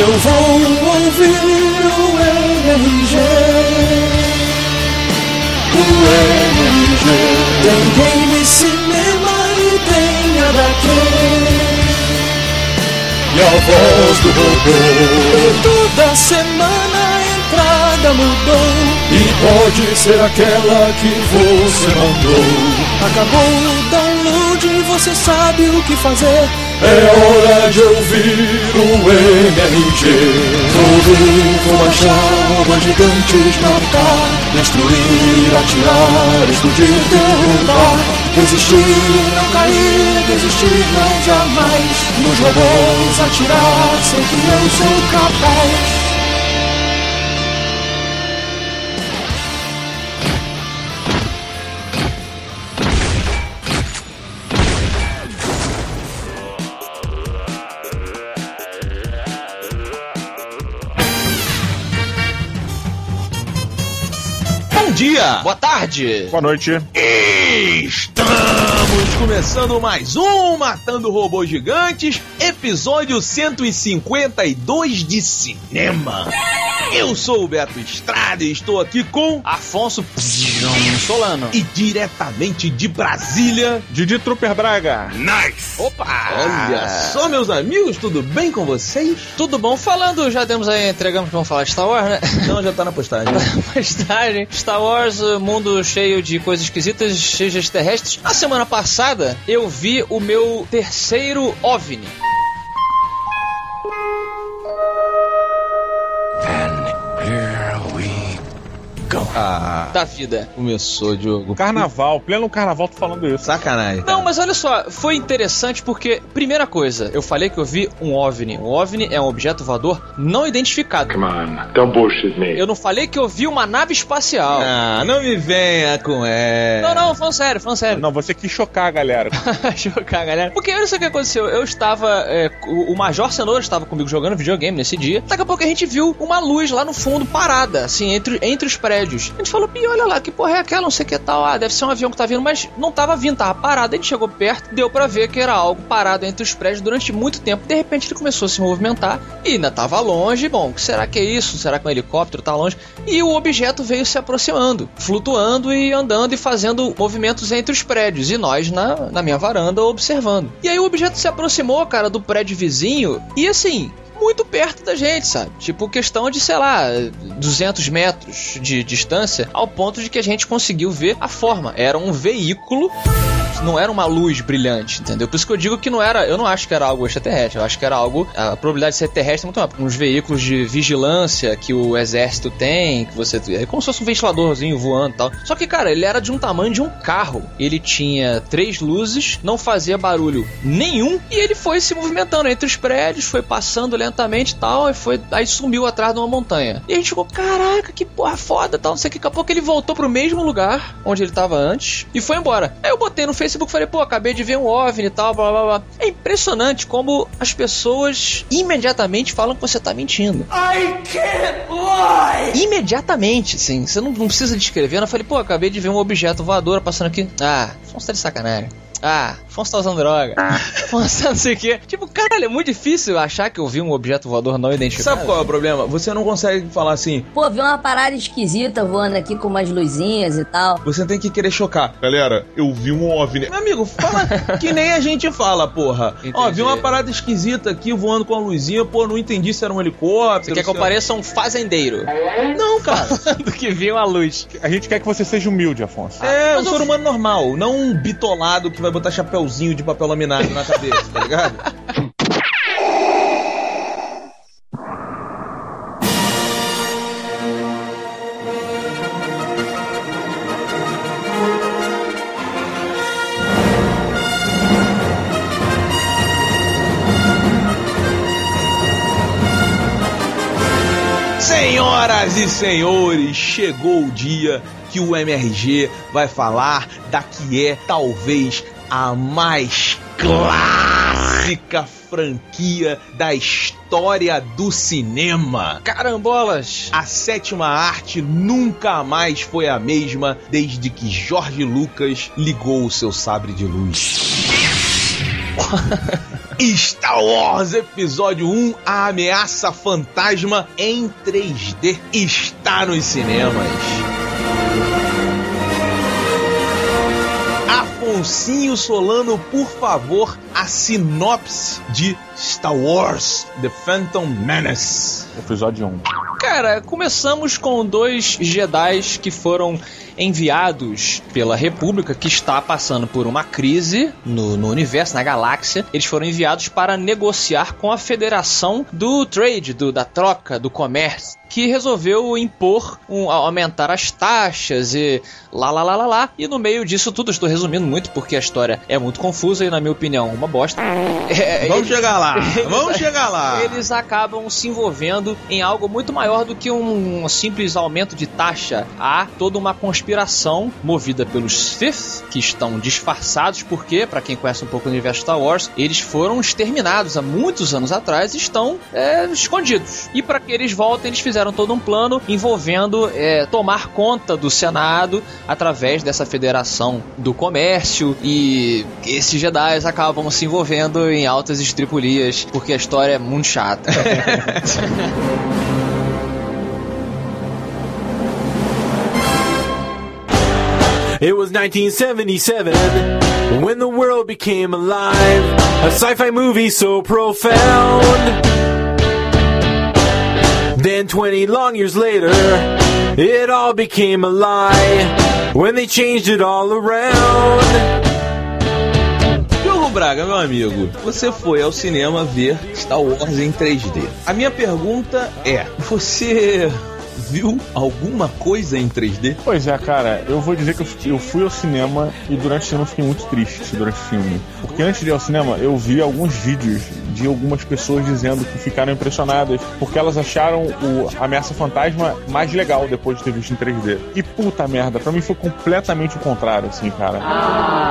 Eu vou ouvir o MRG. O MRG. Tem game, cinema e tem HQ. E a voz do robô. Toda semana a entrada mudou. E pode ser aquela que você mandou. Acabou o download, você sabe o que fazer. É hora de ouvir o MRG. Vou achar robôs gigantes marcar. Destruir, atirar, explodir, derrubar. Resistir, não cair, desistir, não jamais. Nos robôs atirar, sei que eu sou capaz. Dia, boa tarde. Boa noite. Estamos começando mais um Matando Robôs Gigantes, episódio 152 de cinema. Eu sou o Beto Estrada e estou aqui com Afonso Solano. e diretamente de Brasília. Didi Trooper Braga. Opa! Olha só, meus amigos, tudo bem com vocês? Tudo bom? Falando, já demos aí, entregamos que vamos falar de Star Wars, né? Não, já tá na postagem. Postagem. Star Wars, mundo cheio de coisas esquisitas, cheio de extraterrestres. Na semana passada, eu vi o meu terceiro OVNI. Ah, Da vida. começou, Diogo. Carnaval, pleno carnaval, tô falando isso. Sacanagem. Não, mas olha só, foi interessante porque, primeira coisa, eu falei que eu vi um OVNI. Um OVNI é um objeto voador não identificado. Come on, don't bullshit me. Eu não falei que eu vi uma nave espacial. Ah, não me venha com essa. Não, não, falando sério, falando sério. Não, você quis chocar a galera. Chocar, galera. Porque olha só o que aconteceu. Eu estava. é, o o Major Cenoura estava comigo jogando videogame nesse dia. Daqui a pouco a gente viu uma luz lá no fundo parada, assim, entre, entre os prédios. A gente falou, Ih, olha lá, que porra é aquela? Não sei o que tal. Ah, deve ser um avião que tá vindo, mas não tava vindo, tava parado. A gente chegou perto, deu pra ver que era algo parado entre os prédios durante muito tempo. De repente ele começou a se movimentar e ainda tava longe. Bom, será que é isso? Será que um helicóptero tá longe? E o objeto veio se aproximando, flutuando e andando e fazendo movimentos entre os prédios. E nós na, na minha varanda observando. E aí o objeto se aproximou, cara, do prédio vizinho e assim. Muito perto da gente, sabe? Tipo, questão de, sei lá, 200 metros de distância, ao ponto de que a gente conseguiu ver a forma. Era um veículo não era uma luz brilhante, entendeu? Por isso que eu digo que não era. Eu não acho que era algo extraterrestre. Eu acho que era algo. A probabilidade de ser terrestre é muito maior. Uns veículos de vigilância que o exército tem, que você. É como se fosse um ventiladorzinho voando e tal. Só que, cara, ele era de um tamanho de um carro. Ele tinha três luzes, não fazia barulho nenhum. E ele foi se movimentando entre os prédios, foi passando lentamente e tal. E foi. Aí sumiu atrás de uma montanha. E a gente ficou, caraca, que porra foda tal. Não sei o que. Daqui a pouco ele voltou pro mesmo lugar onde ele tava antes e foi embora. Aí eu botei no Facebook e falei, pô, acabei de ver um OVNI e tal, blá blá blá. É impressionante como as pessoas imediatamente falam que você tá mentindo. I can't lie! Imediatamente, sim. Você não, não precisa descrever. Eu falei, pô, acabei de ver um objeto voador passando aqui. Ah, tá de sacanagem. Ah, Afonso tá usando droga. Afonso tá não sei o quê. Tipo, caralho, é muito difícil achar que eu vi um objeto voador não identificado. Sabe qual é o problema? Você não consegue falar assim. Pô, vi uma parada esquisita voando aqui com umas luzinhas e tal. Você tem que querer chocar. Galera, eu vi um OVNI. Meu amigo, fala que nem a gente fala, porra. Ó, Entendi. vi uma parada esquisita aqui voando com a luzinha, pô, não entendi se era um helicóptero. Você quer que eu pareça um fazendeiro? Não, cara. Do que viu a luz. A gente quer que você seja humilde, Afonso. É, um ser humano normal, não um bitolado que vai botar chapéuzinho de papel laminado na cabeça, tá ligado? Senhoras e senhores, chegou o dia que o MRG vai falar da que é talvez a mais clássica franquia da história do cinema. Carambolas! A sétima arte nunca mais foi a mesma desde que Jorge Lucas ligou o seu sabre de luz. Star Wars Episódio 1 A Ameaça Fantasma em 3D está nos cinemas. Afonsinho Solano, por favor, a sinopse de Star Wars The Phantom Menace. Episódio 1. Cara, começamos com dois Jedi que foram enviados pela República, que está passando por uma crise no, no universo, na galáxia. Eles foram enviados para negociar com a Federação do Trade, do, da troca, do comércio que resolveu impor, um, aumentar as taxas e lá, lá, lá, lá, lá. E no meio disso tudo, estou resumindo muito porque a história é muito confusa e, na minha opinião, uma bosta. É, Vamos eles- chegar lá, eles- vamos chegar lá. Eles acabam se envolvendo em algo muito maior do que um simples aumento de taxa. Há toda uma conspiração movida pelos Sith, que estão disfarçados, porque, para quem conhece um pouco o universo Star Wars, eles foram exterminados há muitos anos atrás e estão é, escondidos. E para que eles voltem, eles fizeram todo um plano envolvendo é, tomar conta do Senado através dessa federação do comércio e esses Jedi acabam se envolvendo em altas estripulias porque a história é muito chata. It was 1977 when the world became alive. A sci fi movie so profound. Then 20 long years later, it all became a lie when they changed it all around. Braga, meu amigo, você foi ao cinema ver Star Wars em 3D. A minha pergunta é: você viu alguma coisa em 3D? Pois é, cara, eu vou dizer que eu fui- eu fui ao cinema e durante o cinema fiquei muito triste durante o filme. Porque antes de ir ao cinema, eu vi alguns vídeos de algumas pessoas dizendo que ficaram impressionadas porque elas acharam o Ameaça Fantasma mais legal depois de ter visto em 3D. E puta merda, pra mim foi completamente o contrário, assim, cara.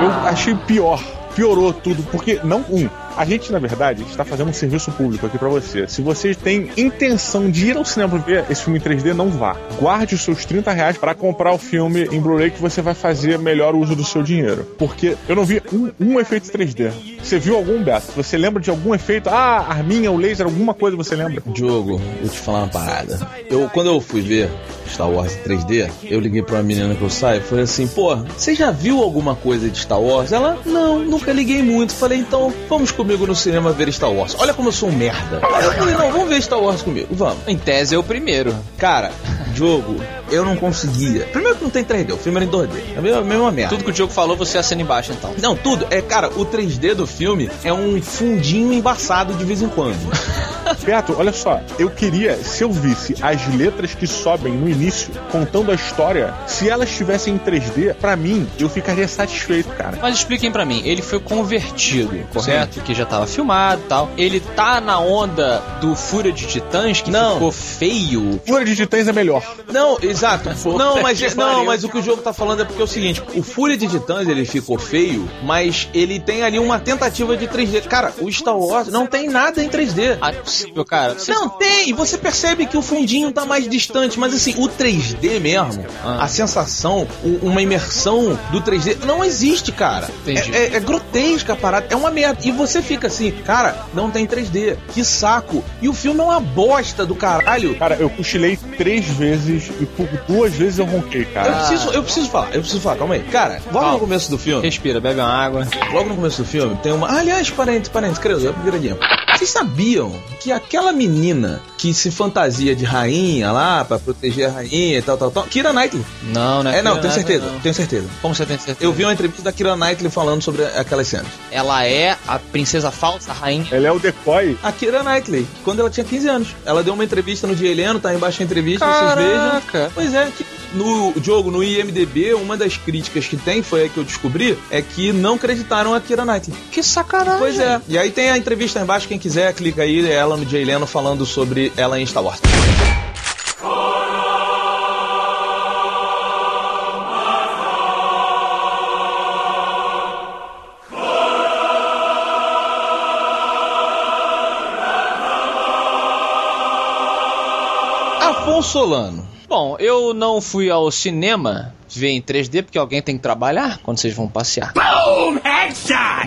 Eu achei pior. Piorou tudo, porque não um. A gente, na verdade, está fazendo um serviço público aqui pra você. Se você tem intenção de ir ao cinema ver esse filme em 3D, não vá. Guarde os seus 30 reais para comprar o filme em Blu-ray que você vai fazer melhor uso do seu dinheiro. Porque eu não vi um, um efeito 3D. Você viu algum, Beto? Você lembra de algum efeito? Ah, arminha, o laser, alguma coisa você lembra? Diogo, vou te falar uma parada. Eu, quando eu fui ver Star Wars em 3D, eu liguei pra uma menina que eu saio e falei assim: pô, você já viu alguma coisa de Star Wars? Ela, não, nunca liguei muito. Falei, então vamos comigo no cinema ver Star Wars. Olha como eu sou um merda. Eu falei, não, vamos ver Star Wars comigo, vamos. em tese é o primeiro. Cara, Diogo, eu não conseguia. Primeiro que não tem 3D, o filme era em 2D. É a mesma, mesma merda. Tudo que o Diogo falou, você assina embaixo então. Não, tudo. É, cara, o 3D do filme é um fundinho embaçado de vez em quando. Beto, olha só, eu queria, se eu visse as letras que sobem no início, contando a história, se elas estivessem em 3D, pra mim, eu ficaria satisfeito, cara. Mas expliquem pra mim, ele foi convertido, correto? Que já tava filmado e tal. Ele tá na onda do Fúria de Titãs, que Não. ficou feio. Fúria de Titãs é melhor. Não, exato. Não, mas, que não, mas o que o jogo tá falando é porque é o seguinte: o Fúria de Titãs ele ficou feio, mas ele tem ali uma tentativa de 3D. Cara, o Star Wars não tem nada em 3D. Ah, é possível, cara. Não, tem! Você percebe que o fundinho tá mais distante, mas assim, o 3D mesmo, Ah. a sensação, o- uma imersão do 3D, não existe, cara. Entendi. É, é- é grotesca a parada, é uma merda. E você fica assim, cara, não tem 3D, que saco. E o filme é uma bosta do caralho. Cara, eu cochilei três vezes e por duas vezes eu ronquei, Eu cara. preciso, eu preciso falar, eu preciso falar, calma aí. Cara, logo Calma. no começo do filme, Respira, bebe uma água. logo no começo do filme, tem uma. Ah, aliás, parentes, parentes, credo, é upgradinho. Vocês sabiam que aquela menina que se fantasia de rainha lá pra proteger a rainha e tal, tal, tal, Kira Knightley. Não, né? É, não, Kira tenho Knightley, certeza, não. tenho certeza. Como você tem certeza? Eu vi uma entrevista da Kira Knightley falando sobre aquelas cenas. Ela é a princesa falsa, a rainha. Ela é o decoy. A Kira Knightley, quando ela tinha 15 anos. Ela deu uma entrevista no Dia Heleno, tá embaixo da entrevista, vocês vejam. Caraca. Pois é, que no jogo, no IMDB, uma das críticas que tem, foi aí que eu descobri, é que não acreditaram a Kira Knightley. Que sacanagem. Pois é. E aí tem a entrevista embaixo, quem quiser, clica aí, é ela no Jay Leno falando sobre ela em Star Wars. Afonso Solano. Bom, eu não fui ao cinema ver em 3D porque alguém tem que trabalhar quando vocês vão passear.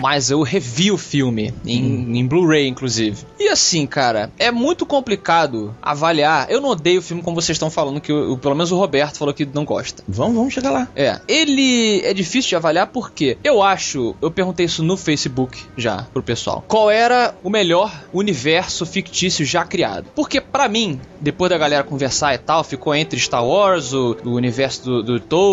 Mas eu revi o filme em, em Blu-ray, inclusive. E assim, cara, é muito complicado avaliar. Eu não odeio o filme como vocês estão falando, que o- o- pelo menos o Roberto falou que não gosta. Vamos, vamos chegar lá. É, ele é difícil de avaliar porque eu acho, eu perguntei isso no Facebook já pro pessoal. Qual era o melhor universo fictício já criado? Porque pra mim, depois da galera conversar e tal, ficou entre Star Wars, o, o universo do, do Tolkien.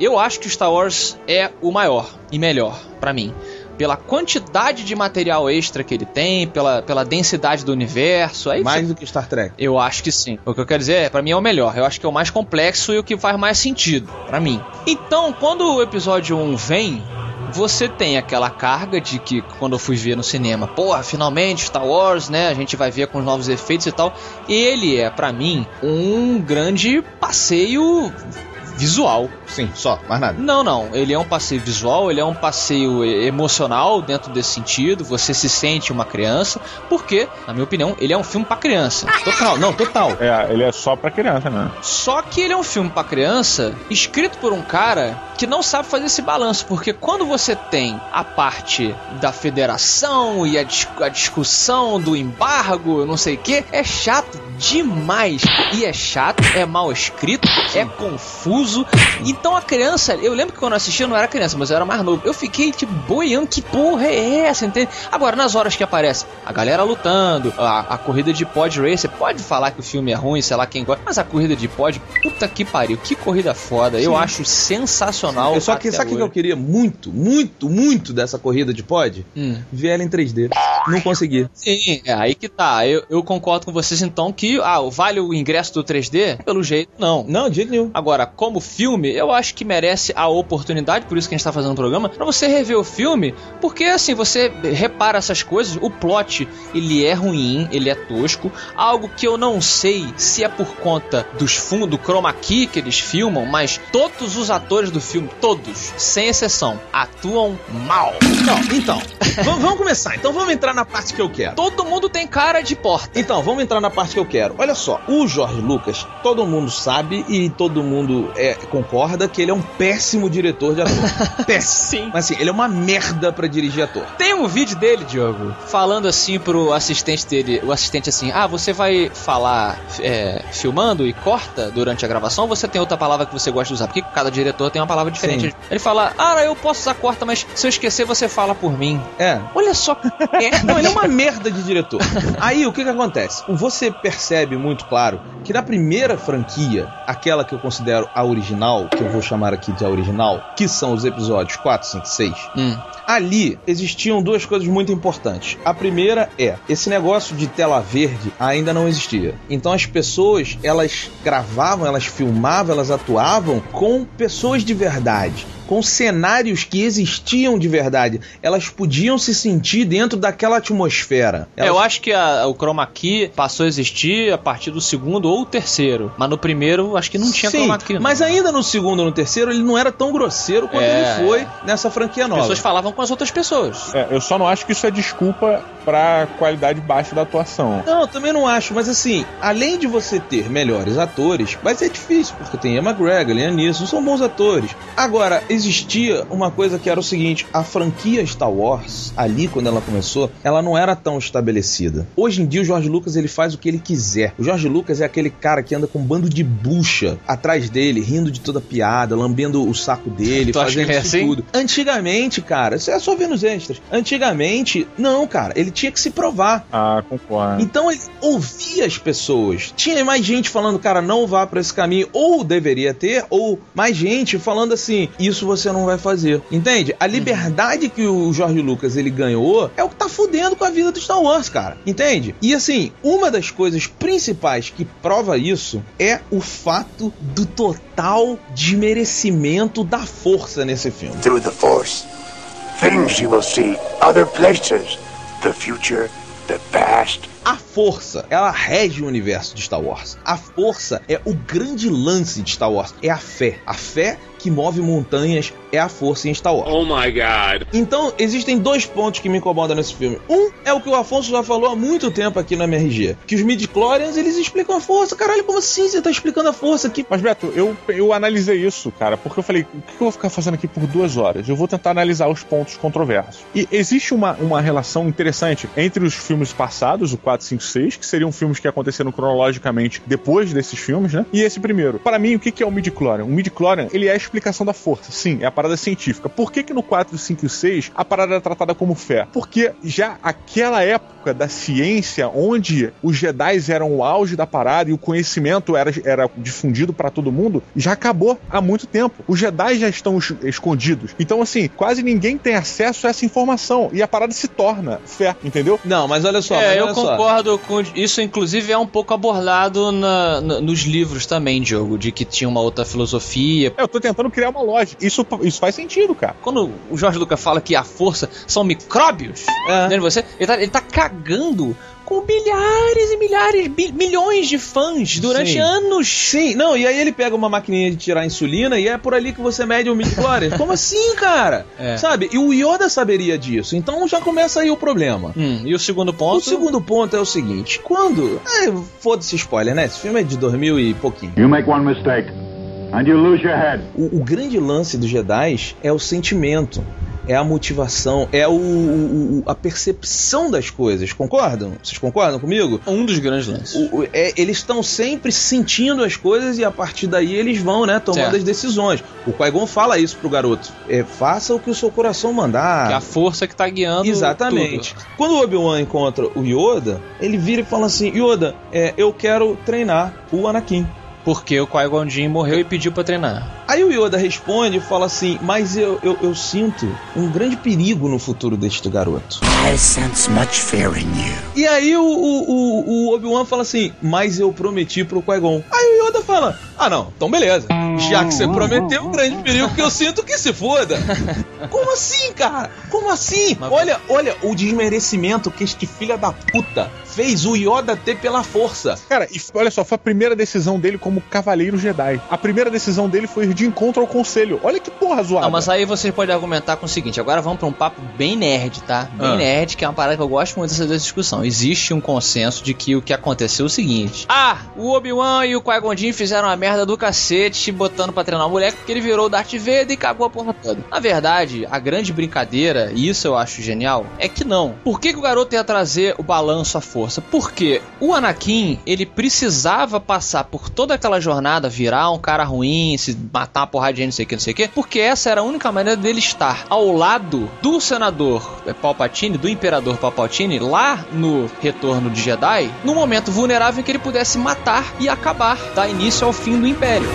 Eu acho que o Star Wars é o maior e melhor pra mim. Pela quantidade de material extra que ele tem, pela, pela densidade do universo. Aí Mais do que Star Trek. eu acho que sim. O que eu quero dizer é, pra mim é o melhor. Eu acho que é o mais complexo e o que faz mais sentido pra mim. Então, quando o episódio 1 vem, você tem aquela carga de que quando eu fui ver no cinema, porra, finalmente Star Wars, né? A gente vai ver com os novos efeitos e tal. Ele é pra mim um grande passeio visual. Sim, só, mais nada. Não, não. Ele é um passeio visual, ele é um passeio e- emocional dentro desse sentido. Você se sente uma criança, porque, na minha opinião, ele é um filme pra criança. Total, não, total. É, ele é só pra criança, né? Só que ele é um filme pra criança escrito por um cara que não sabe fazer esse balanço, porque quando você tem a parte da federação e a, dis- a discussão do embargo, não sei o que, é chato demais. E é chato, é mal escrito, é confuso. Então a criança, eu lembro que quando eu assisti eu não era criança, mas eu era mais novo. Eu fiquei tipo boiando, que porra é essa, entende? Agora, nas horas que aparece a galera lutando, a, a corrida de pod racer, pode falar que o filme é ruim, sei lá quem gosta, mas a corrida de pod, puta que pariu, que corrida foda. Eu acho sensacional. Eu só que, sabe o que eu queria muito, muito, muito dessa corrida de pod? Hum. Ver ela em 3D. Não consegui. Sim, é aí que tá. Eu, eu concordo com vocês então que, ah, vale o ingresso do 3D? Pelo jeito, não. Não, de jeito nenhum. Agora, como filme, eu acho que merece a oportunidade, por isso que a gente tá fazendo o programa, pra você rever o filme, porque assim, você repara essas coisas, o plot, ele é ruim, ele é tosco, algo que eu não sei se é por conta dos fundos, do chroma key que eles filmam, mas todos os atores do filme, todos, sem exceção, atuam mal. Não, então. vamos, vamos começar. Então vamos entrar na parte que eu quero. Todo mundo tem cara de porta. Então, vamos entrar na parte que eu quero. Olha só, o Jorge Lucas, todo mundo sabe e todo mundo é, concorda que ele é um péssimo diretor de ator. péssimo. Sim. Mas assim, ele é uma merda pra dirigir ator. Tem um vídeo dele, Diogo, falando assim pro assistente dele, o assistente assim, ah, você vai falar é, filmando e corta durante a gravação ou você tem outra palavra que você gosta de usar? Porque cada diretor tem uma palavra diferente. Sim. Ele fala, ah, eu posso usar corta, mas se eu esquecer, você fala por mim. É. Olha só que merda. Não, ele é uma merda de diretor. Aí o que que acontece? Você percebe muito claro que na primeira franquia, aquela que eu considero a original, que eu vou chamar aqui de a original, que são os episódios 4, 5 e 6, Hum. ali existiam duas coisas muito importantes. A primeira é, esse negócio de tela verde ainda não existia. Então as pessoas, elas gravavam, elas filmavam, elas atuavam com pessoas de verdade. Com cenários que existiam de verdade. Elas podiam se sentir dentro daquela atmosfera. É, Elas- Eu acho que a- o chroma key passou a existir a partir do segundo ou terceiro. Mas no primeiro, acho que não tinha Sim, chroma key. não. mas ainda no segundo ou no terceiro, ele não era tão grosseiro quanto É. ele foi nessa franquia As nova. pessoas falavam com as outras pessoas. É, eu só não acho que isso é desculpa pra qualidade baixa da atuação. Não, eu também não acho, mas assim, além de você ter melhores atores, vai ser difícil, porque tem Emma McGregor, Liam Neeson, são bons atores. Agora, existia uma coisa que era o seguinte, a franquia Star Wars, ali quando ela começou, ela não era tão estabelecida. Hoje em dia o George Lucas ele faz o que ele quiser. O George Lucas é aquele cara que anda com um bando de bucha atrás dele, rindo de toda piada, lambendo o saco dele, Tu fazendo é isso assim? tudo. Antigamente, cara, isso é só ver nos extras. Antigamente, não, cara, ele tinha que se provar. Ah, concordo. Então ele ouvia as pessoas. Tinha mais gente falando, cara, não vá pra esse caminho, ou deveria ter, ou mais gente falando assim, isso você não vai fazer. Entende? A liberdade que o Jorge Lucas ele ganhou é o que tá fudendo com a vida do Star Wars, cara. Entende? E assim, uma das coisas principais que prova isso é o fato do total desmerecimento da força nesse filme. through the Force. Things you will see, other places, the future, the past. A força, ela rege o universo de Star Wars. A força é o grande lance de Star Wars, é a fé. A fé que move montanhas é a força em Star Wars. Oh my god. Então, existem dois pontos que me incomodam nesse filme. Um é o que o Afonso já falou há muito tempo aqui no MRG, que os midi-chlorians, eles explicam a força. Caralho, como assim você tá explicando a força aqui? Mas, Beto, eu, eu analisei isso, cara, porque eu falei, o que eu vou ficar fazendo aqui por duas horas? Eu vou tentar analisar os pontos controversos. E existe uma, uma relação interessante entre os filmes passados, o 4, 5, 6, que seriam filmes que aconteceram cronologicamente depois desses filmes, né? E esse primeiro. Para mim, o que, é o midi-chlorian? O midi-chlorian, ele é a explicação da força. Sim, é a parada científica. Por que que no 4, 5 e 6 a parada era tratada como fé? Porque já aquela época da ciência, onde os Jedi eram o auge da parada e o conhecimento era, era difundido para todo mundo, já acabou há muito tempo. Os Jedi já estão es- escondidos. Então, assim, quase ninguém tem acesso a essa informação. E a parada se torna fé, entendeu? Não, mas olha só. mas É, eu olha só. concordo com isso, inclusive é um pouco abordado na- na- nos livros também, Diogo, de que tinha uma outra filosofia. É, Eu tô tentando criar uma lógica. Isso, isso faz sentido, cara. Quando o Jorge Lucas fala que a força são micróbios É. de você, ele tá, ele tá cagando com milhares e milhares, bi- milhões de fãs durante Sim. anos. Sim, não, e aí ele pega uma maquininha de tirar insulina e é por ali que você mede o midi-chlorians. Como assim, cara? É. Sabe? E o Yoda saberia disso. Então já começa aí o problema. Hum, e o segundo ponto? O segundo ponto é o seguinte: quando. É, foda-se spoiler, né? Esse filme é de 2000 e pouquinho. You make one mistake, and you lose your head. O, o grande lance dos Jedi é o sentimento. É a motivação, é o, o- a percepção das coisas, concordam? Vocês concordam comigo? Um dos grandes lances. É, eles estão sempre sentindo as coisas e a partir daí eles vão, né, tomando Certo. as decisões. O Qui-Gon fala isso pro garoto. É, faça o que o seu coração mandar. Que é a força que tá guiando Exatamente. tudo. Quando o Obi-Wan encontra o Yoda, ele vira e fala assim: Yoda, é, eu quero treinar o Anakin. Porque o Qui-Gon Jinn morreu e pediu pra treinar. Aí o Yoda responde e fala assim: Mas eu, eu, eu sinto um grande perigo no futuro deste garoto. I sense much fear in you. E aí o, o, o- o Obi-Wan fala assim: Mas eu prometi pro Qui-Gon. Aí o Yoda fala: Ah, não, então beleza. Já que você prometeu, um grande perigo que eu sinto que se foda. Como assim, cara? Como assim? Olha, olha o desmerecimento que este filho da puta fez o Yoda ter pela força. Cara, e olha só, foi a primeira decisão dele como cavaleiro Jedi. A primeira decisão dele foi ir de encontro ao conselho. Olha que porra zoada. Não, mas aí você pode argumentar com o seguinte: agora vamos pra um papo bem nerd, tá? Bem Ah. nerd, que é uma parada que eu gosto muito dessa discussão. Existe um consenso de que o que aconteceu é o seguinte: Ah, o Obi-Wan e o Qui-Gon Jinn fizeram a merda do cacete botando pra treinar o moleque porque ele virou o Darth Vader e cagou a porra toda. Na verdade, a grande brincadeira, e isso eu acho genial, é que não. Por que, que o garoto ia trazer o balanço à força? Porque o Anakin, ele precisava passar por toda aquela jornada, virar um cara ruim, se matar uma porrada de gente, não sei o que, não sei o que, porque essa era a única maneira dele estar ao lado do senador eh, Palpatine, do imperador Palpatine, lá no Retorno de Jedi, no momento vulnerável em que ele pudesse matar e acabar, dar início ao fim do Império.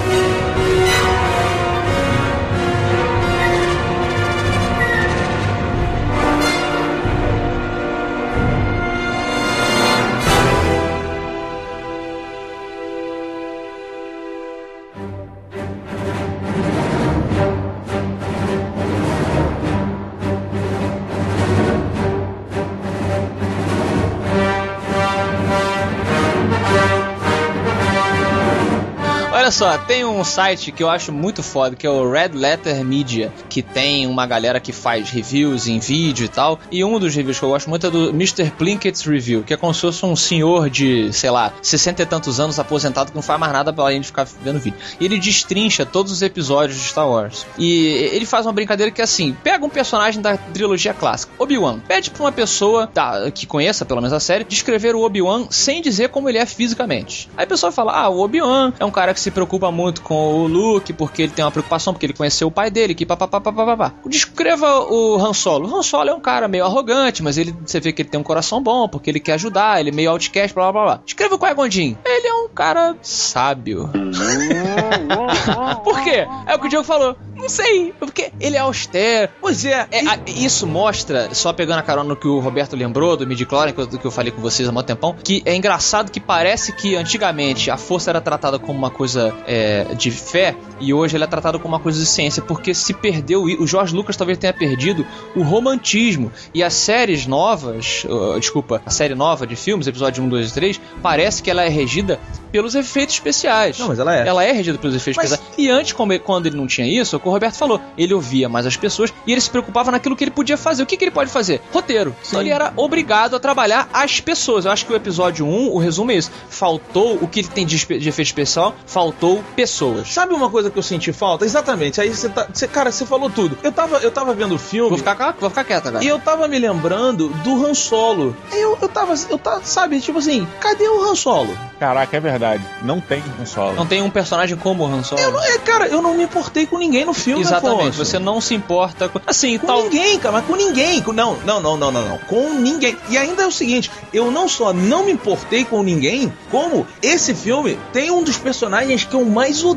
Só, tem um site que eu acho muito foda, que é o Red Letter Media, que tem uma galera que faz reviews em vídeo e tal. E um dos reviews que eu gosto muito é do Mr. Plinkett's Review, que é como se fosse um senhor de, sei lá, 60 e tantos anos aposentado que não faz mais nada pra gente ficar vendo vídeo. E ele destrincha todos os episódios de Star Wars. E ele faz uma brincadeira que é assim: pega um personagem da trilogia clássica, Obi-Wan, pede pra uma pessoa tá, que conheça pelo menos a série descrever o Obi-Wan sem dizer como ele é fisicamente. Aí a pessoa fala: ah, o Obi-Wan é um cara que se preocupa muito com o Luke porque ele tem uma preocupação, porque ele conheceu o pai dele, que papapá. Descreva o Han Solo. O Han Solo é um cara meio arrogante, mas ele, você vê que ele tem um coração bom, porque ele quer ajudar, ele é meio outcast, blá blá blá. Descreva o Qui-Gon. Ele é um cara sábio. Por quê? É o que o Diego falou. Não sei, porque ele é austero. Pois é, É, a- isso mostra, só pegando a carona no que o Roberto lembrou do midi-chlorian, eu- que eu falei com vocês há muito tempão, que é engraçado que parece que antigamente a força era tratada como uma coisa é, de fé e hoje ela é tratada como uma coisa de ciência, porque se perdeu, o Jorge Lucas talvez tenha perdido o romantismo. E as séries novas, uh, desculpa, a série nova de filmes, episódio 1, 2 e 3, parece que ela é regida pelos efeitos especiais. Não, mas ela é. Ela é regida pelos efeitos Mas- especiais. E antes, ele- quando ele não tinha isso, é o que o Roberto falou, ele ouvia mais as pessoas e ele se preocupava naquilo que ele podia fazer. O que, que ele pode fazer? Roteiro. Então ele era obrigado a trabalhar as pessoas. Eu acho que o episódio 1, o resumo é isso. Faltou o que ele tem de, de efeito especial, faltou pessoas. Sabe uma coisa que eu senti falta? Exatamente. Aí você tá. você- cara, você falou tudo. Eu tava, eu tava vendo o filme. Vou ficar, vou ficar quieto agora. E eu tava me lembrando do Han Solo. Eu, eu tava, eu tava, sabe, tipo assim, cadê o Han Solo? Caraca, é verdade. Não tem um solo. Não tem um personagem como o Han Solo. Eu não, é, cara, eu não me importei com ninguém no filme, Exatamente, Afonso. você não se importa com. Assim, Com tal. ninguém, cara, mas com ninguém. Com, não, não, não, não, não, não. Com ninguém. E ainda é o seguinte: eu não só não me importei com ninguém, como esse filme tem um dos personagens que eu mais odeio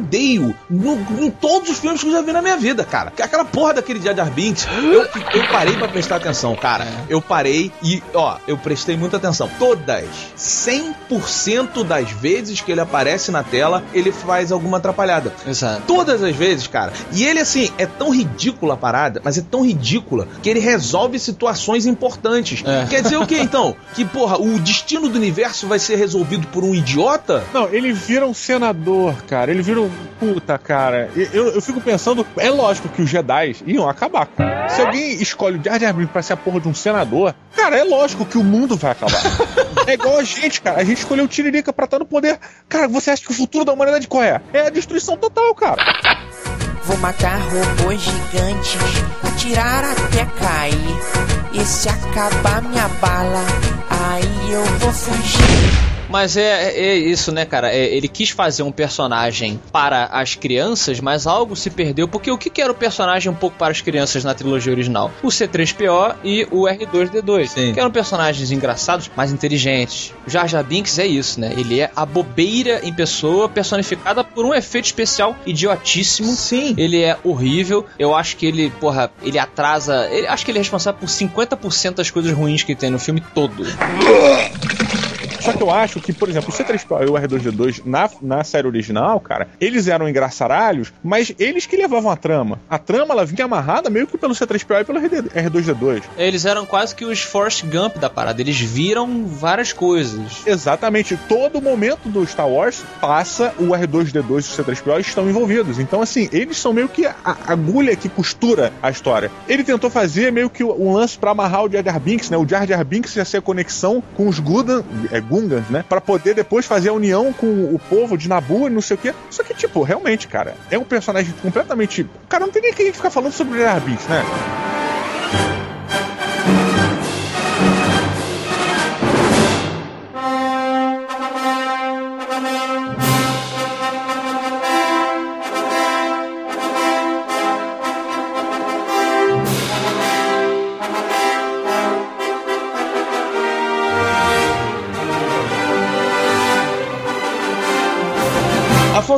no- em todos os filmes que eu já vi na minha vida, cara. Que Aquela porra daquele Jar Jar Binks, eu, eu parei pra prestar atenção, cara. É. Eu parei e, ó, eu prestei muita atenção. Todas, 100% das vezes que ele aparece na tela, ele faz alguma atrapalhada. Exato. Todas as vezes, cara. E ele, assim, é tão ridícula a parada, mas é tão ridícula que ele resolve situações importantes. É. Quer dizer o quê, então? Que, porra, o destino do universo vai ser resolvido por um idiota? Não, ele vira um senador, cara. Ele vira um. Puta, cara. Eu, eu fico pensando. É lógico que os Jedi iam acabar. cara. Se alguém escolhe o Jar Jar Binks pra ser a porra de um senador, cara, é lógico que o mundo vai acabar. é igual a gente, cara. A gente escolheu o Tiririca pra estar no poder. Cara, você acha que o futuro da humanidade qual é? É a destruição total, cara. Vou matar robôs gigantes, atirar até cair. E se acabar minha bala, aí eu vou fugir. Mas é, é isso, né, cara? É, ele quis fazer um personagem para as crianças, mas algo se perdeu. Porque o que, que era o personagem um pouco para as crianças na trilogia original? O C3PO e o R2D2. Sim. Que eram personagens engraçados, mas inteligentes. O Jar Jar Binks é isso, né? Ele é a bobeira em pessoa, personificada por um efeito especial idiotíssimo. Sim. Ele é horrível. Eu acho que ele, porra, ele atrasa. Ele, acho que ele é responsável por 50% das coisas ruins que tem no filme todo. Só que eu acho que, por exemplo, o C3PO e o R2D2 na, na série original, cara, eles eram engraçaralhos, mas eles que levavam a trama. A trama, ela vinha amarrada meio que pelo C3PO e pelo RD R2D2. Eles eram quase que os Forrest Gump da parada. Eles viram várias coisas. Exatamente, todo momento do Star Wars passa o R2D2 e o C3PO estão envolvidos. Então, assim, eles são meio que a agulha que costura a história. Ele tentou fazer meio que um lance pra amarrar o Jar Jar Binks, né? O Jar Jar Binks ia ser a conexão com os Gudan, é, Gungans, né? Pra poder depois fazer a união com o povo de Nabu e não sei o quê. Só que, tipo, realmente, cara, é um personagem completamente. Cara, não tem nem que a gente ficar falando sobre o Binks, né?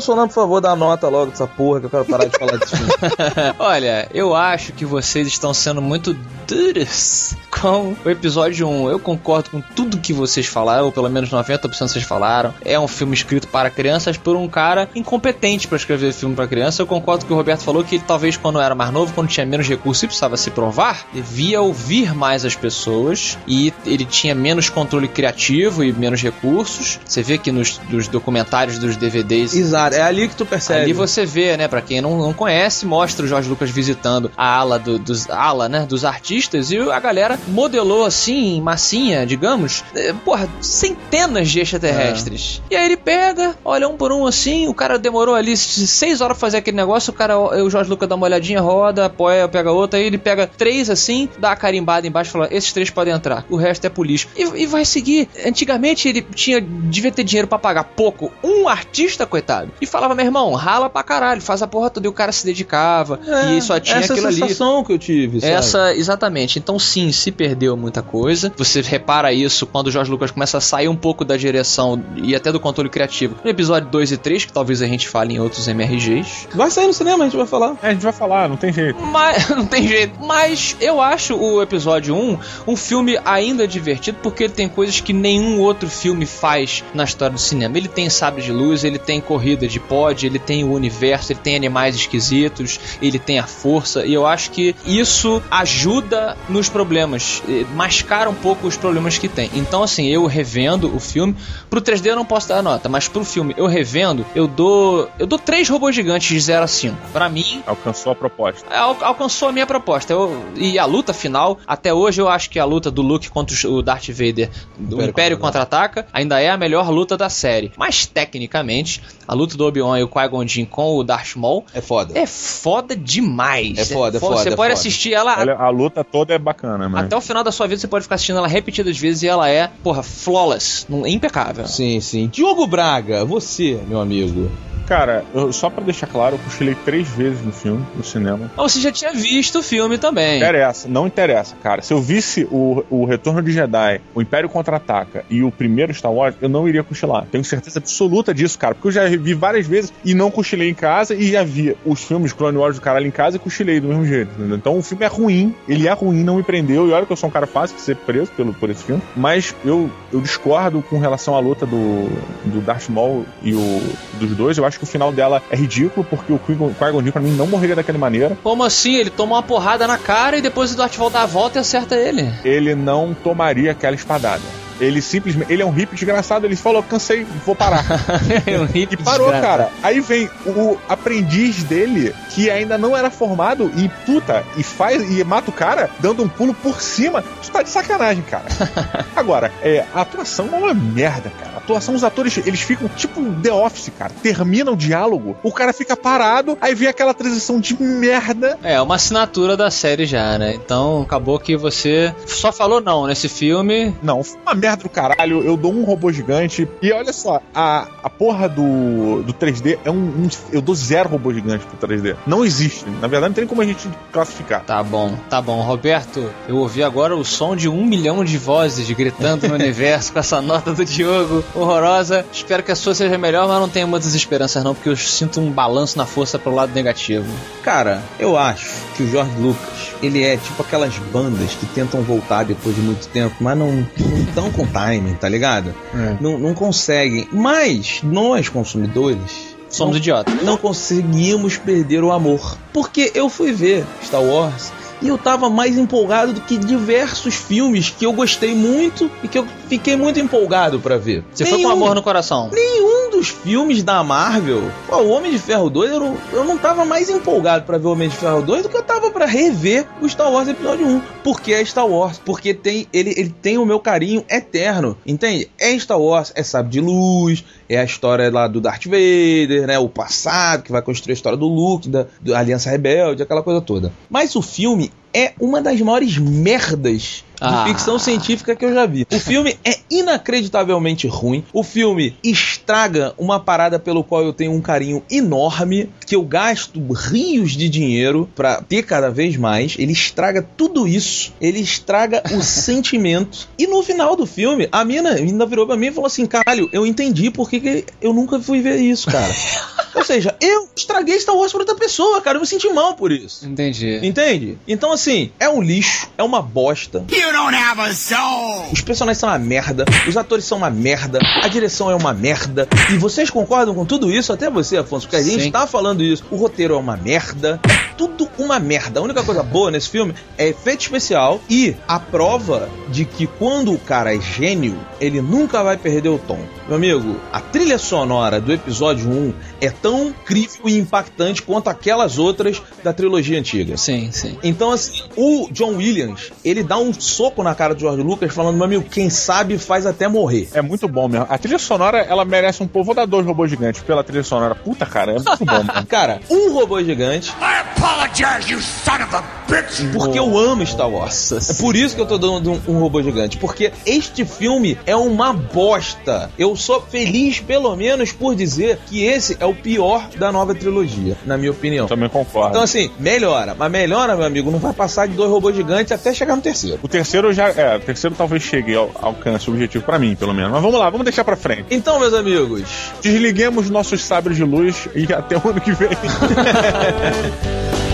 Solano, por favor, dá nota logo dessa porra que eu quero parar de falar filme. Olha, eu acho que vocês estão sendo muito duros com o episódio 1. Eu concordo com tudo que vocês falaram, ou pelo menos 90% vocês falaram. É um filme escrito para crianças por um cara incompetente para escrever filme para criança. Eu concordo com o que o Roberto falou que ele talvez quando era mais novo, quando tinha menos recursos e precisava se provar, devia ouvir mais as pessoas e ele tinha menos controle criativo e menos recursos. Você vê que nos, nos documentários dos DVDs Exato, é ali que tu percebe. Ali você vê, né, pra quem não, não conhece, mostra o Jorge Lucas visitando a ala do- dos ala, né, dos artistas e a galera modelou assim, massinha, digamos, eh, porra, centenas de extraterrestres. E aí ele pega, olha um por um assim, o cara demorou ali seis horas pra fazer aquele negócio, o cara, o Jorge Lucas dá uma olhadinha, roda, apoia, pega outra, aí ele pega três assim, dá a carimbada embaixo e fala, esses três podem entrar, o resto é polícia. E, e vai seguir. Antigamente ele tinha, devia ter dinheiro pra pagar pouco, um artista, coitado, e falava, meu irmão, rala pra caralho, faz a porra toda, e o cara se dedicava, e só tinha essa aquilo ali. sensação que eu tive, sabe? Essa, exatamente. Então, sim, se perdeu muita coisa. Você repara isso quando o Jorge Lucas começa a sair um pouco da direção e até do controle criativo. No episódio 2 e 3, que talvez a gente fale em outros MRGs. Vai sair no cinema, a gente vai falar. É, a gente vai falar, não tem jeito. Mas não tem jeito. Mas eu acho o episódio 1 um filme ainda divertido porque ele tem coisas que nenhum outro filme faz na história do cinema. Ele tem sabre de luz, ele tem corrida de pod, ele tem o universo, ele tem animais esquisitos, ele tem a força, e eu acho que isso ajuda nos problemas, mascara um pouco os problemas que tem. Então, assim, eu revendo o filme, pro 3D eu não posso dar nota, mas pro filme eu revendo, eu dou. Eu dou três robôs gigantes de 0 a 5. Pra mim. Alcançou a proposta. Al alcançou a minha proposta. Eu, e a luta final, até hoje eu acho que a luta do Luke contra o Darth Vader do Império, Império Contra-Ataca ainda é a melhor luta da série. Mas tecnicamente, a luta do Obi-Wan e o Qui-Gon Jinn com o Darth Maul é foda. É foda demais. É foda, é foda. Você é pode foda. assistir ela. Olha, a luta toda é bacana, mano. Até o final da sua vida você pode ficar assistindo ela repetidas vezes e ela é, porra, flawless, impecável. Sim, sim. Diogo Braga, você, meu amigo. Cara, eu, só pra deixar claro, eu cochilei três vezes no filme, no cinema. Ou você já tinha visto o filme também. Interessa, não interessa, cara. Se eu visse o, o Retorno de Jedi, o Império Contra-Ataca e o primeiro Star Wars, eu não iria cochilar. Tenho certeza absoluta disso, cara. Porque eu já vi várias vezes e não cochilei em casa e já vi os filmes Clone Wars do caralho em casa e cochilei do mesmo jeito. Entendeu? Então o filme é ruim, ele é ruim, não me prendeu. E olha que eu sou um cara fácil de ser preso pelo, por esse filme. Mas eu, eu discordo com relação à luta do, do Darth Maul e o dos dois. Eu acho que o final dela é ridículo, porque o Qui-Gon Jinn pra mim não morreria daquela maneira. Como assim? Ele toma uma porrada na cara e depois o Darth Maul dá a volta e acerta ele. Ele não tomaria aquela espadada. Ele simplesmente. Ele é um hippie desgraçado. Ele falou: cansei, vou parar. é um hippie e parou, desgraçado. cara. Aí vem o aprendiz dele, que ainda não era formado, e puta, e faz e mata o cara dando um pulo por cima. Isso tá de sacanagem, cara. Agora, é, a atuação é uma merda, cara. A atuação, os atores, eles ficam tipo The Office, cara. Termina o diálogo, o cara fica parado, aí vem aquela transição de merda. É, uma assinatura da série já, né? Então acabou que você só falou não nesse filme. Não, foi uma merda do caralho. Eu dou um robô gigante. E olha só, a, a porra do, do 3D é um, um. Eu dou zero robô gigante pro 3D. Não existe. Na verdade, não tem como a gente classificar. Tá bom, tá bom. Roberto, eu ouvi agora o som de um milhão de vozes gritando no universo com essa nota do Diogo horrorosa. Espero que a sua seja melhor, mas não tenho muitas esperanças, não, porque eu sinto um balanço na força pro lado negativo. Cara, eu acho que o George Lucas, ele é tipo aquelas bandas que tentam voltar depois de muito tempo, mas não estão com timing, tá ligado? É. Não, não conseguem. Mas nós, consumidores, Somos não, idiotas. Não conseguimos perder o amor. Porque eu fui ver Star Wars e eu tava mais empolgado do que diversos filmes que eu gostei muito e que eu fiquei muito empolgado para ver. Você nenhum, foi com amor no coração? Nenhum dos filmes da Marvel, pô, o Homem de Ferro 2, eu não, eu não tava mais empolgado para ver o Homem de Ferro 2 do que eu tava para rever o Star Wars Episódio 1. Porque é Star Wars, porque tem ele, ele tem o meu carinho eterno, entende? É Star Wars, é Sabe de Luz, é a história lá do Darth Vader, né? O passado que vai construir a história do Luke, da, da Aliança Rebelde, aquela coisa toda. Mas o filme é uma das maiores merdas Ah. de ficção científica que eu já vi. O filme é inacreditavelmente ruim. O filme estraga uma parada pelo qual eu tenho um carinho enorme, que eu gasto rios de dinheiro pra ter cada vez mais. Ele estraga tudo isso. Ele estraga o sentimento. E no final do filme, a mina ainda virou pra mim e falou assim: caralho, eu entendi por que, que eu nunca fui ver isso, cara. Ou seja, eu estraguei Star Wars pra outra pessoa, cara. Eu me senti mal por isso. Entendi. Entende? Então, assim, é um lixo, é uma bosta. You don't have a soul! Os personagens são uma merda, os atores são uma merda, a direção é uma merda. E vocês concordam com tudo isso? Até você, Afonso, porque a gente Sim. tá falando isso. O roteiro é uma merda, é tudo uma merda. A única coisa boa nesse filme é efeito especial e a prova de que quando o cara é gênio, ele nunca vai perder o tom. Meu amigo, a trilha sonora do episódio 1 é tão incrível e impactante quanto aquelas outras da trilogia antiga. Sim, sim. Então, assim, o John Williams, ele dá um soco na cara do George Lucas, falando, meu amigo, quem sabe faz até morrer. É muito bom mesmo. A trilha sonora, ela merece um povo. Vou dar dois robôs gigantes pela trilha sonora. Puta, cara, é muito bom. Mesmo. Cara, um robô gigante, I apologize, you son of a bitch! porque eu amo Star Wars. É por isso que eu tô dando um, um robô gigante. Porque este filme é uma bosta. Eu sou feliz, pelo menos, por dizer que esse é o pior da nova trilogia, na minha opinião. Também concordo. Então, assim, melhora. Mas melhora, meu amigo, não vai passar de dois robôs gigantes até chegar no terceiro. O terceiro já. É, o terceiro talvez chegue ao alcance o objetivo pra mim, pelo menos. Mas vamos lá, vamos deixar pra frente. Então, meus amigos, Desliguemos nossos sabres de luz e até o ano que vem.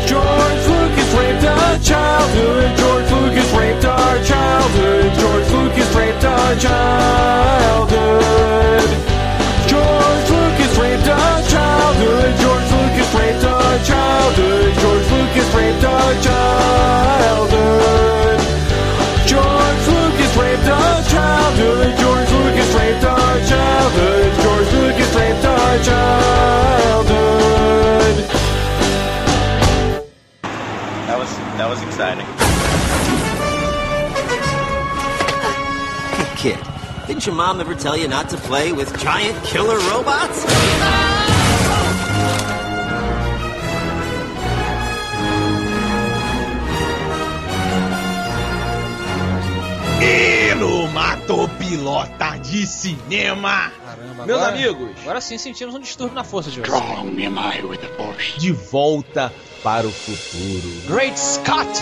George Lucas raped our childhood. George Lucas raped our childhood. George Lucas raped our childhood. childhood. That was that was exciting. Hey kid, didn't your mom ever tell you not to play with giant killer robots? Pelo Mato Pilota de Cinema Caramba, Meus agora- amigos, Agora sim sentimos um distúrbio na força de force. de volta para o futuro. Great Scott!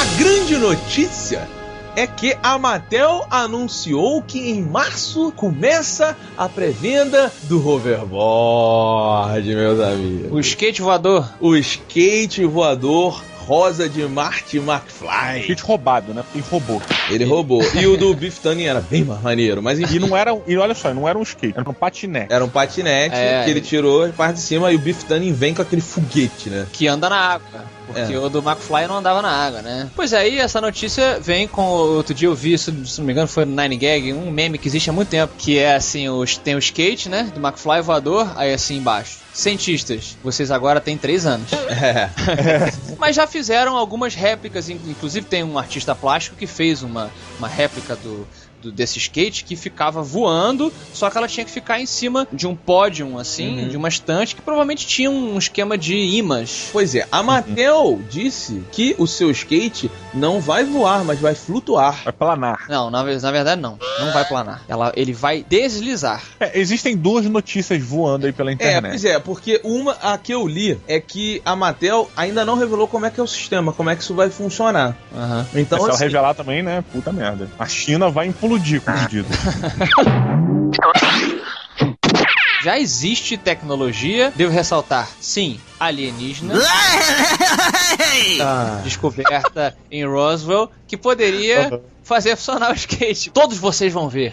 A grande notícia é que a Mattel anunciou que em março começa a pré-venda do hoverboard, meus amigos. O skate voador. O skate voador rosa de Marty McFly. Skate roubado, né? Porque ele roubou. Ele roubou. E o do Biff Tannen era bem mais maneiro, mas E enfim. não era. E olha só, não era um skate, era um patinete. Era um patinete É. que ele tirou a parte de cima e o Biff Tannen vem com aquele foguete, né? que anda na água. Porque É. o do McFly não andava na água, né? Pois aí, essa notícia vem com. Outro dia eu vi, se, não me engano, foi no Nine Gag, um meme que existe há muito tempo. Que é assim: os, tem o skate, né? Do McFly voador, aí assim embaixo. Cientistas, vocês agora têm 3 anos. É. Mas já fizeram algumas réplicas, in- inclusive tem um artista plástico que fez uma, uma réplica do, do- desse skate que ficava voando, só que ela tinha que ficar em cima de um pódio, assim, Uhum. de uma estante que provavelmente tinha um esquema de imãs. Pois é, a Mattel disse que o seu skate não vai voar, mas vai flutuar. Vai planar. Não, na, na verdade não. Não vai planar. Ela, ele vai deslizar. É, existem duas notícias voando aí pela É, internet. pois é, porque uma, a que eu li, é que a Mattel ainda não revelou como é que é o sistema, como é que isso vai funcionar. Aham. Então, Se ela assim, revelar também, né? Puta merda. A China vai implodir com o pedido. Já existe tecnologia, devo ressaltar, sim, alienígena, ah, descoberta em Roswell, que poderia fazer funcionar o skate. Todos vocês vão ver.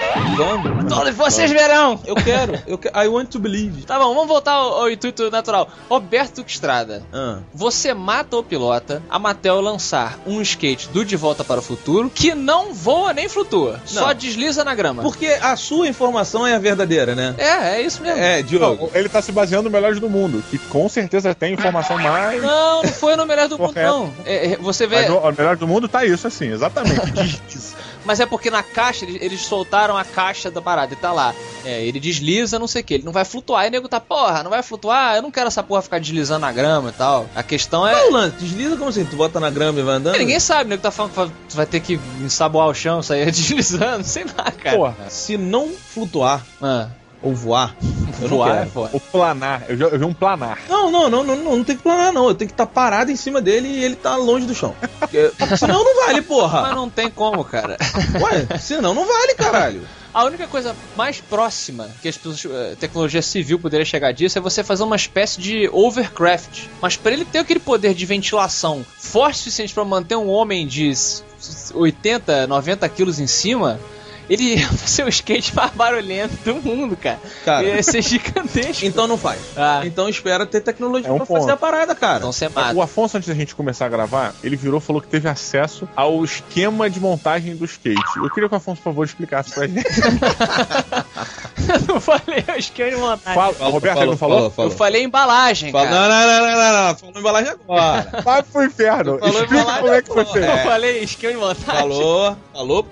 Todos vocês verão! Eu quero, eu quero. I want to believe. Tá bom, vamos voltar ao, ao intuito natural. Roberto Estrada, Ah. você mata o pilota, a Mattel lançar um skate do De Volta para o Futuro que não voa nem flutua, só Não. desliza na grama. Porque a sua informação é a verdadeira, né? É, é isso mesmo. É, Diogo. Não, ele tá se baseando no Melhores do Mundo, que com certeza tem informação mais. Não, não foi no melhor do mundo, não. É, é, você vê. Mas no, o Melhor do Mundo tá isso, assim, exatamente. Diz. Mas é porque na caixa, eles, eles soltaram a caixa da parada e tá lá. É, ele desliza, não sei o que, ele não vai flutuar. Aí o nego tá, porra, não vai flutuar? Eu não quero essa porra ficar deslizando na grama e tal. A questão é. Qual o lance? Desliza como assim? Tu bota na grama e vai andando? É, ninguém sabe, o nego tá falando que vai ter que ensaboar o chão, sair deslizando, sei lá, cara. Porra, Se não flutuar Ah, ou voar, eu não voar é quero. foda. o planar. Eu, já- eu vi um planar. Não, não, não, não, não, não tem que planar, não. Eu tenho que estar parado em cima dele e ele tá longe do chão. Porque, senão não vale, Mas porra. não tem como, cara. Ué, senão não vale, caralho. A única coisa mais próxima que as pessoas, eh, tecnologia civil poderia chegar disso é você fazer uma espécie de overcraft. Mas para ele ter aquele poder de ventilação forte o suficiente para manter um homem de s- 80, 90 quilos em cima, ele ia ser o skate mais barulhento do mundo, cara. Cara. Ia ser gigantesco. Então não faz. Ah. Então espera ter tecnologia É um pra fazer ponto. a parada, cara. Então você mata. O Afonso, antes da gente começar a gravar, ele virou e falou que teve acesso ao esquema de montagem do skate. Eu queria que o Afonso, por favor, explicasse pra gente. Eu não falei o esquema de montagem. Fala, Roberto, ele não falou? falou, falou. Eu falei embalagem, Fala- cara. não, não, não, não, não, não. Falou embalagem agora. Vai pro inferno. Falou Explica embalagem, como é que foi feito. Eu falei esquema de montagem. Falou, falou?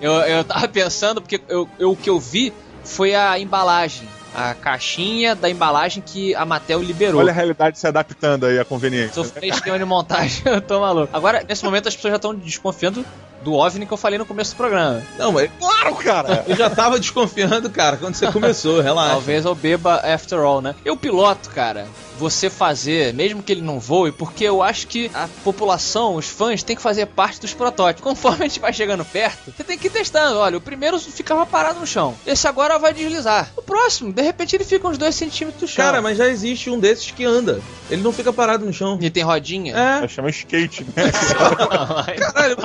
Eu, eu tava pensando, porque eu, eu- o que eu vi foi a embalagem. A caixinha da embalagem que a Mattel liberou. Olha a realidade se adaptando aí à conveniência. Sofri esquema de montagem, eu tô maluco. Agora, nesse momento, as pessoas já estão desconfiando do OVNI que eu falei no começo do programa. Não, mas Claro, cara! eu já tava desconfiando, cara, quando você começou, relaxa. Talvez eu beba after all, né? Eu piloto, cara. Você fazer, mesmo que ele não voe, porque eu acho que a população, os fãs, tem que fazer parte dos protótipos. Conforme a gente vai chegando perto, você tem que ir testando. Olha, o primeiro ficava parado no chão. Esse agora vai deslizar. O próximo, de repente, ele fica uns 2 centímetros do chão. Cara, mas já existe um desses que anda. Ele não fica parado no chão. E tem rodinha? É. Chama skate, né? Caralho,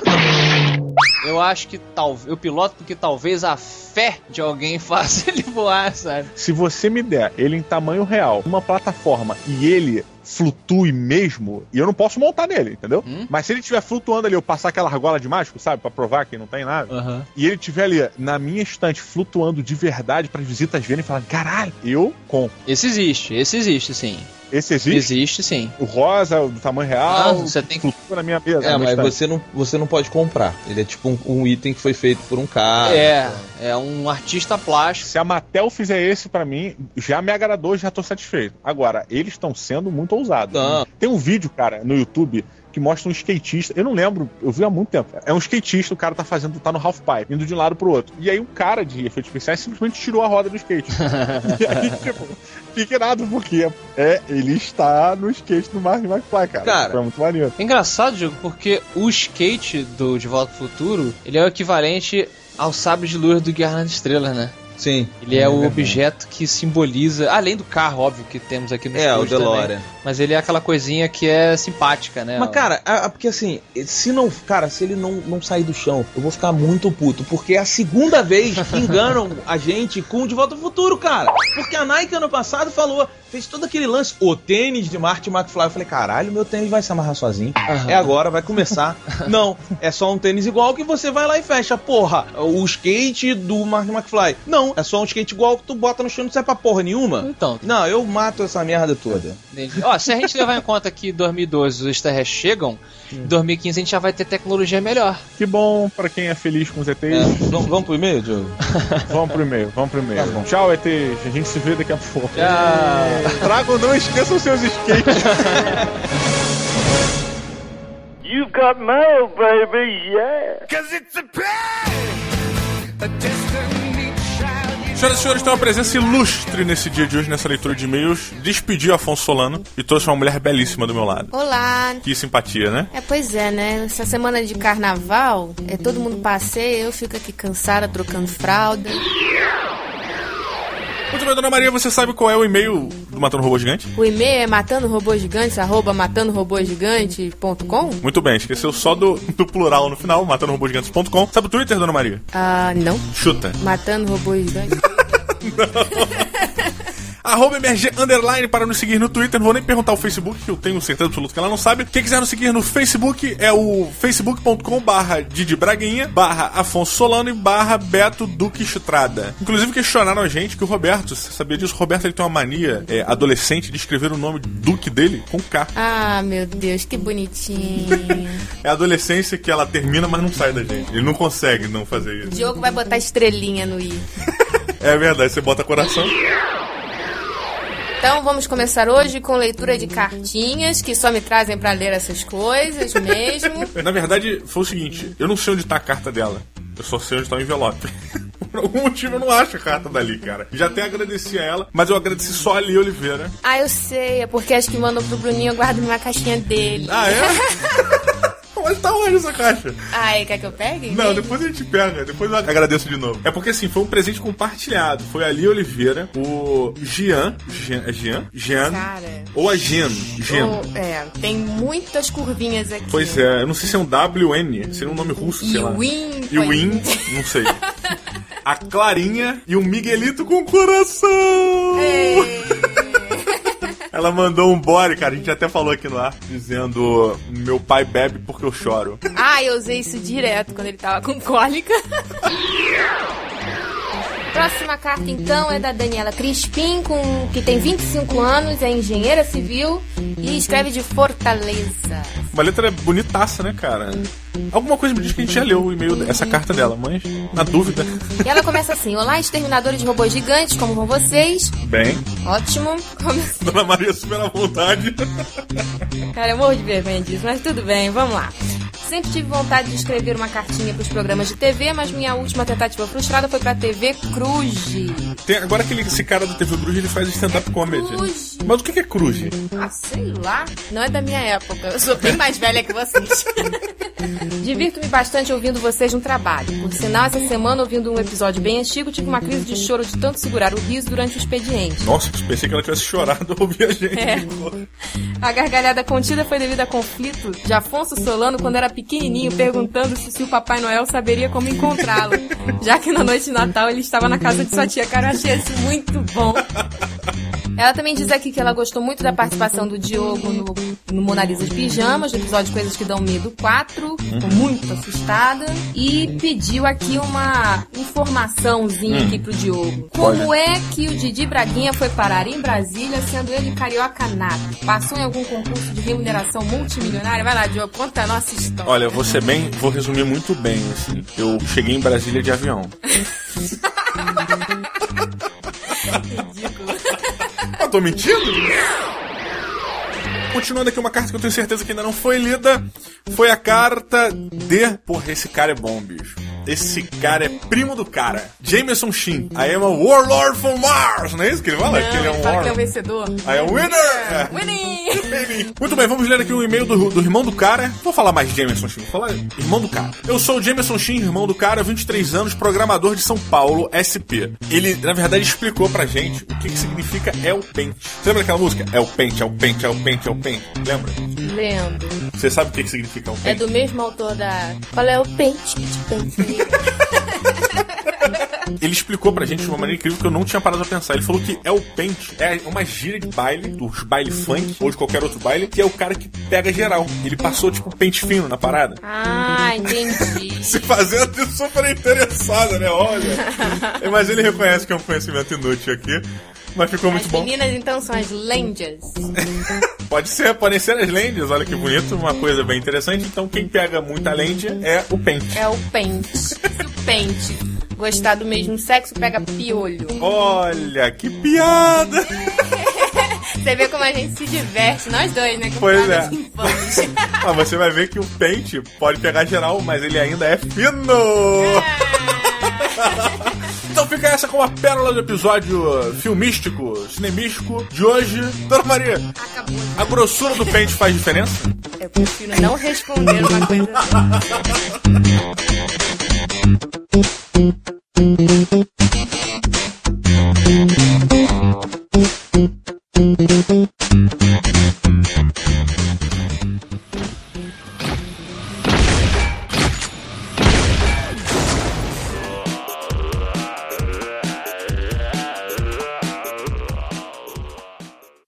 Eu acho que talvez. Eu piloto porque talvez a fé de alguém faça ele voar, sabe? Se você me der ele em tamanho real, uma plataforma, e ele flutue mesmo, e eu não posso montar nele, entendeu? Mas se ele estiver flutuando ali, eu passar aquela argola de mágico, sabe? Pra provar que não tem nada. Aham. E ele estiver ali na minha estante flutuando de verdade para as visitas verem e falarem, caralho, eu compro. Esse existe, esse existe, sim. Esse existe? Existe, sim. O rosa, o do tamanho real, Ah, você tem que. flutua na minha mesa. É, mas estante. você não, você não pode comprar. Ele é tipo um, um item que foi feito por um cara. É, é um artista plástico. Se a Mattel fizer esse pra mim, já me agradou, já tô satisfeito. Agora, eles estão sendo muito ousados. Não. Tem um vídeo, cara, no YouTube que mostra um skatista. Eu não lembro, eu vi há muito tempo. É um skatista, o cara tá fazendo, tá no half pipe, indo de um lado pro outro. E aí um cara de efeitos especiais simplesmente tirou a roda do skate. e aí, tipo, fica irado, porque é, ele está no skate do Mark McFly, cara. Cara. Foi muito maneiro. É engraçado, Diego, porque o skate do De Volta ao Futuro, ele é o equivalente ao sabre de luz do Guerra nas Estrelas, né? Sim. Ele é, o objeto que simboliza, além do carro, óbvio, que temos aqui no É, o estúdio também, DeLorean. mas ele é aquela coisinha que é simpática, né? Mas, cara, a- a- porque assim, se não. Cara, se ele não, não sair do chão, eu vou ficar muito puto. Porque é a segunda vez que enganam a gente com o De Volta ao Futuro, cara. Porque a Nike ano passado falou, fez todo aquele lance, o tênis de Martin McFly. Eu falei, caralho, meu tênis vai se amarrar sozinho. É agora, vai começar. não, é só um tênis igual que você vai lá e fecha. Porra, o skate do Martin McFly. Não, é só um skate igual que tu bota no chão e não serve pra porra nenhuma. Então. Não, eu mato essa merda toda. Entendi. Ó, se a gente levar em conta que em 2012 os extraterrestres chegam, em 2015 a gente já vai ter tecnologia melhor. Que bom pra quem é feliz com os ETs. É, vamos, vamos pro e-mail, Diogo? Vamos pro e-mail, vamos pro e-mail. Tá. Tchau, ETs. A gente se vê daqui a pouco. Tchau. Tragam, não esqueçam seus skates. You've got mail, baby, yeah. Cause it's a Senhoras e senhores, tem uma presença ilustre nesse dia de hoje, nessa leitura de e-mails. Despedi o Afonso Solano e trouxe uma mulher belíssima do meu lado. Olá! Que simpatia, né? É, pois é, né? Essa semana de carnaval, é todo mundo passeia, eu fico aqui cansada, trocando fralda. Muito bem, dona Maria, você sabe qual é o e-mail do Matando Robô Gigante? O e-mail é matandorobogigantes, arroba matandorobogigante.com? Muito bem, esqueceu só do, do plural no final, matandorobogigantes.com. Sabe o Twitter, dona Maria? Ah, não. Chuta. Matando robôs gigantes. Arroba MRG Underline para nos seguir no Twitter. Não vou nem perguntar o Facebook, que eu tenho certeza absoluta que ela não sabe. Quem quiser nos seguir no Facebook é o facebook.com barra Didi Braguinha, barra Afonso Solano e barra Beto Duque Estrada. Inclusive questionaram a gente que o Roberto, você sabia disso? O Roberto ele tem uma mania é, adolescente de escrever o nome Duque dele com K. Ah, meu Deus, que bonitinho. É a adolescência que ela termina, mas não sai da gente. Ele não consegue não fazer O isso. Diogo vai botar estrelinha no i. É verdade, você bota coração. Então vamos começar hoje com leitura de cartinhas que só me trazem pra ler essas coisas mesmo. Na verdade, foi o seguinte: eu não sei onde tá a carta dela. Eu só sei onde tá o envelope. Por algum motivo eu não acho a carta dali, cara. Já até agradeci a ela, mas eu agradeci só a Lia Oliveira. Ah, eu sei, é porque acho que mandam pro Bruninho, eu guardo numa caixinha dele. Ah, é? Tá onde essa caixa? Ai, quer que eu pegue? Não, depois a gente pega, depois eu agradeço de novo. É porque assim, foi um presente compartilhado. Foi a Lia Oliveira, o Gian. Gian é Gian? Gian. Cara. Ou a Gian. Gian. Oh, é, tem muitas curvinhas aqui. Pois é, eu não sei se é um WN, seria um nome russo, sei lá. Iwin, Iwin, não sei. A Clarinha e o Miguelito com coração! Ela mandou um bore, cara, a gente até falou aqui no ar, dizendo meu pai bebe porque eu choro. Ah, eu usei isso direto quando ele tava com cólica. Próxima carta, então, é da Daniela Crispim, com, que tem 25 anos, é engenheira civil e escreve de Fortaleza. Uma letra bonitaça, né, cara? Alguma coisa me diz que a gente já leu o e-mail, essa carta dela, mas na dúvida. E ela começa assim: Olá, exterminadores de robôs gigantes, como vão vocês? Bem, Ótimo. Come- Dona Maria super à vontade. Cara, eu morro de vergonha disso, mas tudo bem, vamos lá. Sempre tive vontade de escrever uma cartinha para os programas de TV, mas minha última tentativa frustrada foi para a TV Cruz. Tem, agora aquele esse cara do TV Cruz, ele faz stand-up comedy. Cruz. Mas o que é Cruz? Ah, sei lá. Não é da minha época. Eu sou bem mais velha que vocês. Divirto-me bastante ouvindo vocês no trabalho. Por sinal, essa semana, ouvindo um episódio bem antigo, tive uma crise de choro de tanto segurar o riso durante o expediente. Nossa, pensei que ela tivesse chorado ao ouvir a gente. É. A gargalhada contida foi devido a conflito de Afonso Solano quando era pequenininho, perguntando se, se o Papai Noel saberia como encontrá-lo, já que na noite de Natal ele estava na casa de sua tia. Cara, eu achei isso muito bom. Ela também diz aqui que ela gostou muito da participação do Diogo no, no Mona Lisa de Pijamas, no episódio Coisas que Dão Medo 4. Ficou muito assustada. E pediu aqui uma informaçãozinha Hum. aqui pro Diogo. Como é que o Didi Braguinha foi parar em Brasília, sendo ele carioca nato? Passou em algum concurso de remuneração multimilionária? Vai lá, Diogo, conta a nossa história. Olha, eu vou ser bem, vou resumir muito bem, assim. Eu cheguei em Brasília de avião. Eu tô mentindo? Continuando aqui uma carta que eu tenho certeza que ainda não foi lida. Foi a carta de. Porra, esse cara é bom, bicho. Esse cara é primo do cara. Jameson Shin. I am a warlord from Mars. Não é isso que ele fala? Não, que ele é um fala que é o warlord. vencedor. I am winner! É. Winning! Muito bem, vamos ler aqui um e-mail do, do irmão do cara. Vou falar mais de Jameson Shin, vou falar irmão do cara. Eu sou o Jameson Shin, irmão do cara, 23 anos, programador de São Paulo, SP. Ele, na verdade, explicou pra gente o que, que significa é o pente. Você lembra aquela música? É o pente, é o pente, é o pente, é o pente. Lembra? Lembro. Você sabe o que, que significa é o É pente? do mesmo autor da. Qual é o pente? pente? Ele explicou pra gente de uma maneira incrível que eu não tinha parado pra pensar. Ele falou que é o pente, é uma gíria de baile, dos baile funk, ou de qualquer outro baile, que é o cara que pega geral. Ele passou, tipo, pente fino na parada. Ah, entendi. Se fazendo de super interessada, né? Olha. Mas ele reconhece que é um conhecimento inútil aqui. Mas ficou muito As bom. meninas então são as lendas. Pode ser, podem ser as lendas, olha que bonito, uma coisa bem interessante. Então quem pega muita lente é o pente. É o pente. Se o pente gostar do mesmo sexo, pega piolho. Olha, que piada! Você vê como a gente se diverte, nós dois, né? Com Pois é. Ah, você vai ver que o pente pode pegar geral, mas ele ainda é fino! Então fica essa com a pérola do episódio filmístico, cinemístico de hoje. Dona Maria, Acabou. a grossura do pente faz diferença? Eu prefiro não responder uma coisa.